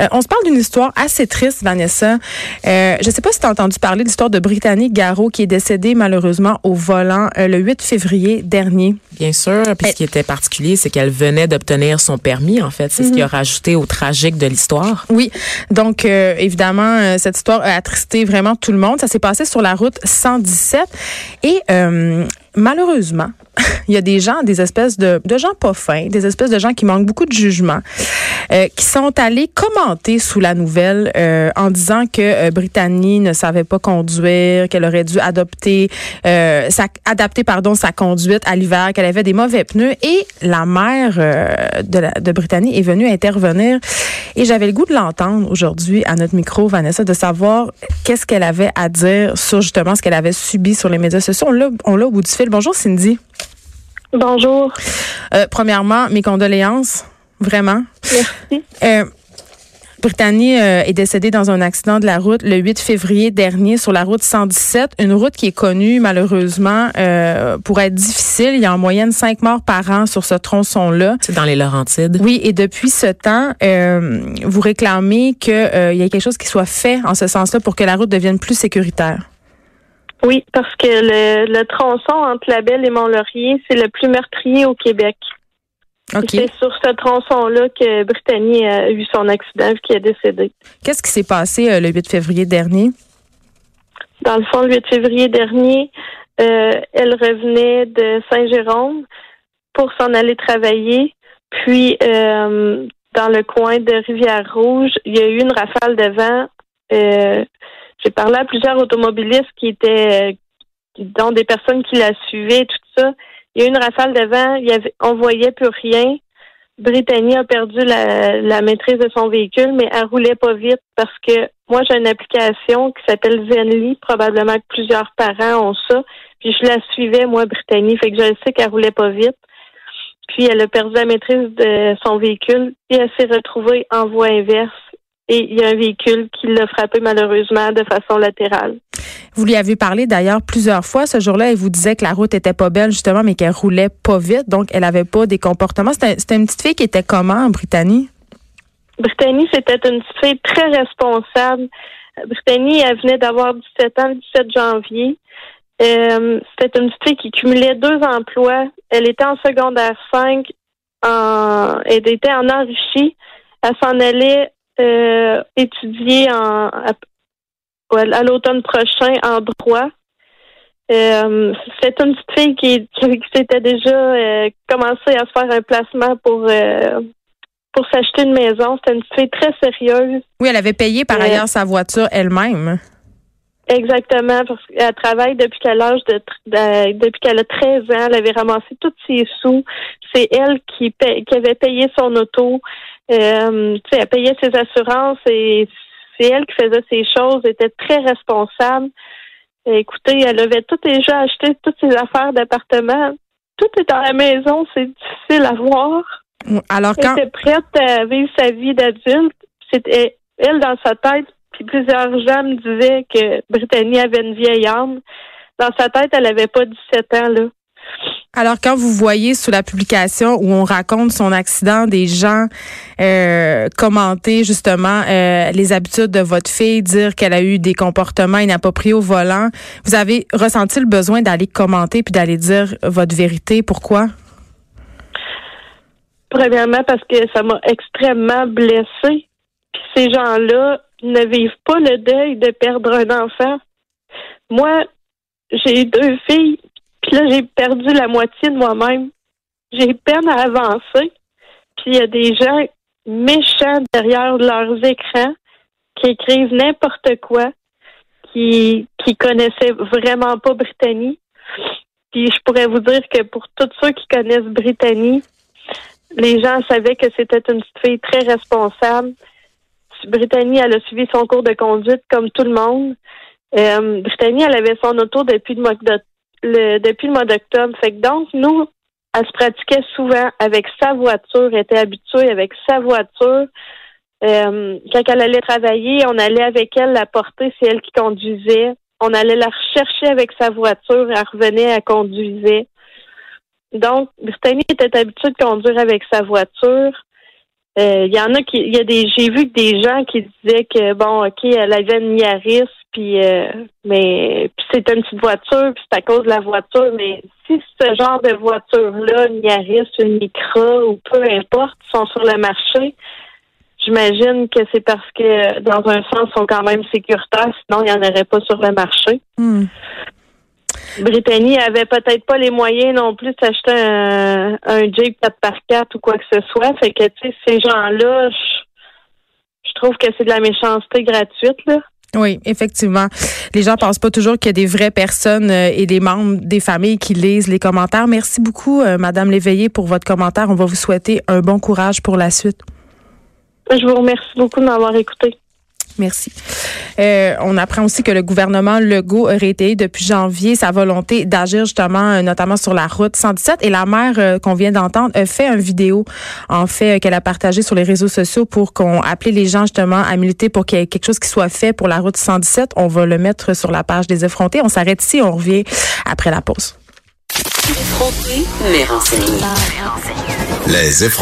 Euh, on se parle d'une histoire assez triste, Vanessa. Euh, je ne sais pas si tu as entendu parler de l'histoire de Brittany Garot qui est décédée malheureusement au volant euh, le 8 février dernier. Bien sûr. Puis ce qui était particulier, c'est qu'elle venait d'obtenir son permis, en fait. C'est ce qui a mhm. rajouté au tragique de l'histoire. Oui. Donc, évidemment, cette histoire a attristé vraiment tout le monde. Ça s'est passé sur la route 117. Et malheureusement, il y a des gens, des espèces de, gens pas fins, des espèces de gens qui manquent beaucoup de jugement, euh, qui sont allés commenter sous la nouvelle euh, en disant que euh, Brittany ne savait pas conduire, qu'elle aurait dû adopter, euh, sa, adapter pardon sa conduite à l'hiver, qu'elle avait des mauvais pneus. Et la mère de, la, de Brittany est venue intervenir. Et j'avais le goût de l'entendre aujourd'hui à notre micro, Vanessa, de savoir qu'est-ce qu'elle avait à dire sur justement ce qu'elle avait subi sur les médias sociaux. On l'a au bout du fil. Bonjour Cindy. Bonjour. Euh, premièrement, mes condoléances, vraiment. Merci. Euh, Brittany euh, est décédée dans un accident de la route le 8 février dernier sur la route 117, une route qui est connue malheureusement euh, pour être difficile. Il y a en moyenne cinq morts par an sur ce tronçon-là. C'est dans les Laurentides. Oui, et depuis ce temps, euh, vous réclamez qu'il euh, y ait quelque chose qui soit fait en ce sens-là pour que la route devienne plus sécuritaire. Oui, parce que le, le tronçon entre La Belle et Mont-Laurier, c'est le plus meurtrier au Québec. C'est sur ce tronçon-là que Brittany a eu son accident qui est décédé. Qu'est-ce qui s'est passé euh, le 8 février dernier? Dans le fond, le 8 février dernier, euh, elle revenait de Saint-Jérôme pour s'en aller travailler. Puis, euh, dans le coin de Rivière-Rouge, il y a eu une rafale de vent. J'ai parlé à plusieurs automobilistes qui étaient, dont des personnes qui la suivaient, tout ça. Il y a eu une rafale de vent, il y avait, on voyait plus rien. Brittany a perdu la, maîtrise de son véhicule, mais elle roulait pas vite parce que moi j'ai une application qui s'appelle Zenly, probablement que plusieurs parents ont ça. Puis je la suivais, moi, Brittany, fait que je sais qu'elle roulait pas vite. Puis elle a perdu la maîtrise de son véhicule et elle s'est retrouvée en voie inverse et il y a un véhicule qui l'a frappé malheureusement de façon latérale. Vous lui avez parlé d'ailleurs plusieurs fois ce jour-là et vous disait que la route était pas belle justement, mais qu'elle roulait pas vite, donc elle avait pas des comportements. C'était une petite fille qui était comment, Brittany? Brittany, c'était une petite fille très responsable. Brittany, elle venait d'avoir 17 ans le 17 janvier. Euh, c'était une petite fille qui cumulait deux emplois. Elle était en secondaire 5. En, elle était en enrichi. Elle s'en allait euh, étudier en, à, l'automne prochain en droit. Euh, c'est une petite fille qui, qui, s'était déjà euh, commencé à se faire un placement pour euh, pour s'acheter une maison. C'était une petite fille très sérieuse. Oui, elle avait payé par ailleurs sa voiture elle-même. Exactement, parce qu'elle travaille depuis qu'elle âge de, depuis qu'elle a 13 ans, elle avait ramassé tous ses sous. C'est elle qui, qui avait payé son auto. Euh, elle payait ses assurances et c'est elle qui faisait ces choses, était très responsable. écoutez, elle avait tout déjà acheté, toutes ses affaires d'appartement. Tout est dans la maison, c'est difficile à voir. Alors quand... Elle était prête à vivre sa vie d'adulte. C'était elle dans sa tête, puis plusieurs gens me disaient que Brittany avait une vieille âme. Dans sa tête, elle avait pas 17 ans, là. Alors, quand vous voyez sous la publication où on raconte son accident, des gens euh, commenter justement euh, les habitudes de votre fille, dire qu'elle a eu des comportements inappropriés au volant, vous avez ressenti le besoin d'aller commenter puis d'aller dire votre vérité. Pourquoi? Premièrement, parce que ça m'a extrêmement blessée. Puis ces gens-là ne vivent pas le deuil de perdre un enfant. Moi, j'ai deux filles puis là, j'ai perdu la moitié de moi-même. J'ai peine à avancer. Puis il y a des gens méchants derrière leurs écrans qui écrivent n'importe quoi, qui qui connaissaient vraiment pas Brittany. Puis je pourrais vous dire que pour tous ceux qui connaissent Brittany, les gens savaient que c'était une fille très responsable. Brittany, elle a suivi son cours de conduite comme tout le monde. Euh, Brittany, elle avait son auto depuis le mois depuis le mois d'octobre. Fait que donc, nous, elle se pratiquait souvent avec sa voiture, était habituée avec sa voiture. Euh, quand elle allait travailler, on allait avec elle la porter, c'est elle qui conduisait. On allait la rechercher avec sa voiture, elle revenait, elle conduisait. Donc, Brittany était habituée de conduire avec sa voiture. Euh, Il y en a qui, il y a des, j'ai vu des gens qui disaient que bon, ok, elle avait une Yaris, puis euh, mais c'était une petite voiture, puis c'est à cause de la voiture. Mais si ce genre de voiture-là, une Yaris, une Micra ou peu importe, sont sur le marché, j'imagine que c'est parce que dans un sens, ils sont quand même sécuritaires, sinon il n'y en aurait pas sur le marché. Hmm. Brittany avait peut-être pas les moyens non plus d'acheter un, un Jeep 4x4 ou quoi que ce soit. Fait que, tu sais, ces gens-là, je trouve que c'est de la méchanceté gratuite, là. Oui, effectivement. Les gens pensent pas toujours qu'il y a des vraies personnes euh, et des membres des familles qui lisent les commentaires. Merci beaucoup, euh, Madame Léveillé, pour votre commentaire. On va vous souhaiter un bon courage pour la suite. Je vous remercie beaucoup de m'avoir écouté. Merci. Euh, on apprend aussi que le gouvernement Legault a réitéré depuis janvier sa volonté d'agir justement, euh, notamment sur la route 117. Et la maire euh, qu'on vient d'entendre a fait une vidéo, en fait, euh, qu'elle a partagée sur les réseaux sociaux pour qu'on appelle les gens justement à militer pour qu'il y ait quelque chose qui soit fait pour la route 117. On va le mettre sur la page des effrontés. On s'arrête ici, on revient après la pause. Mais. Les effrontés.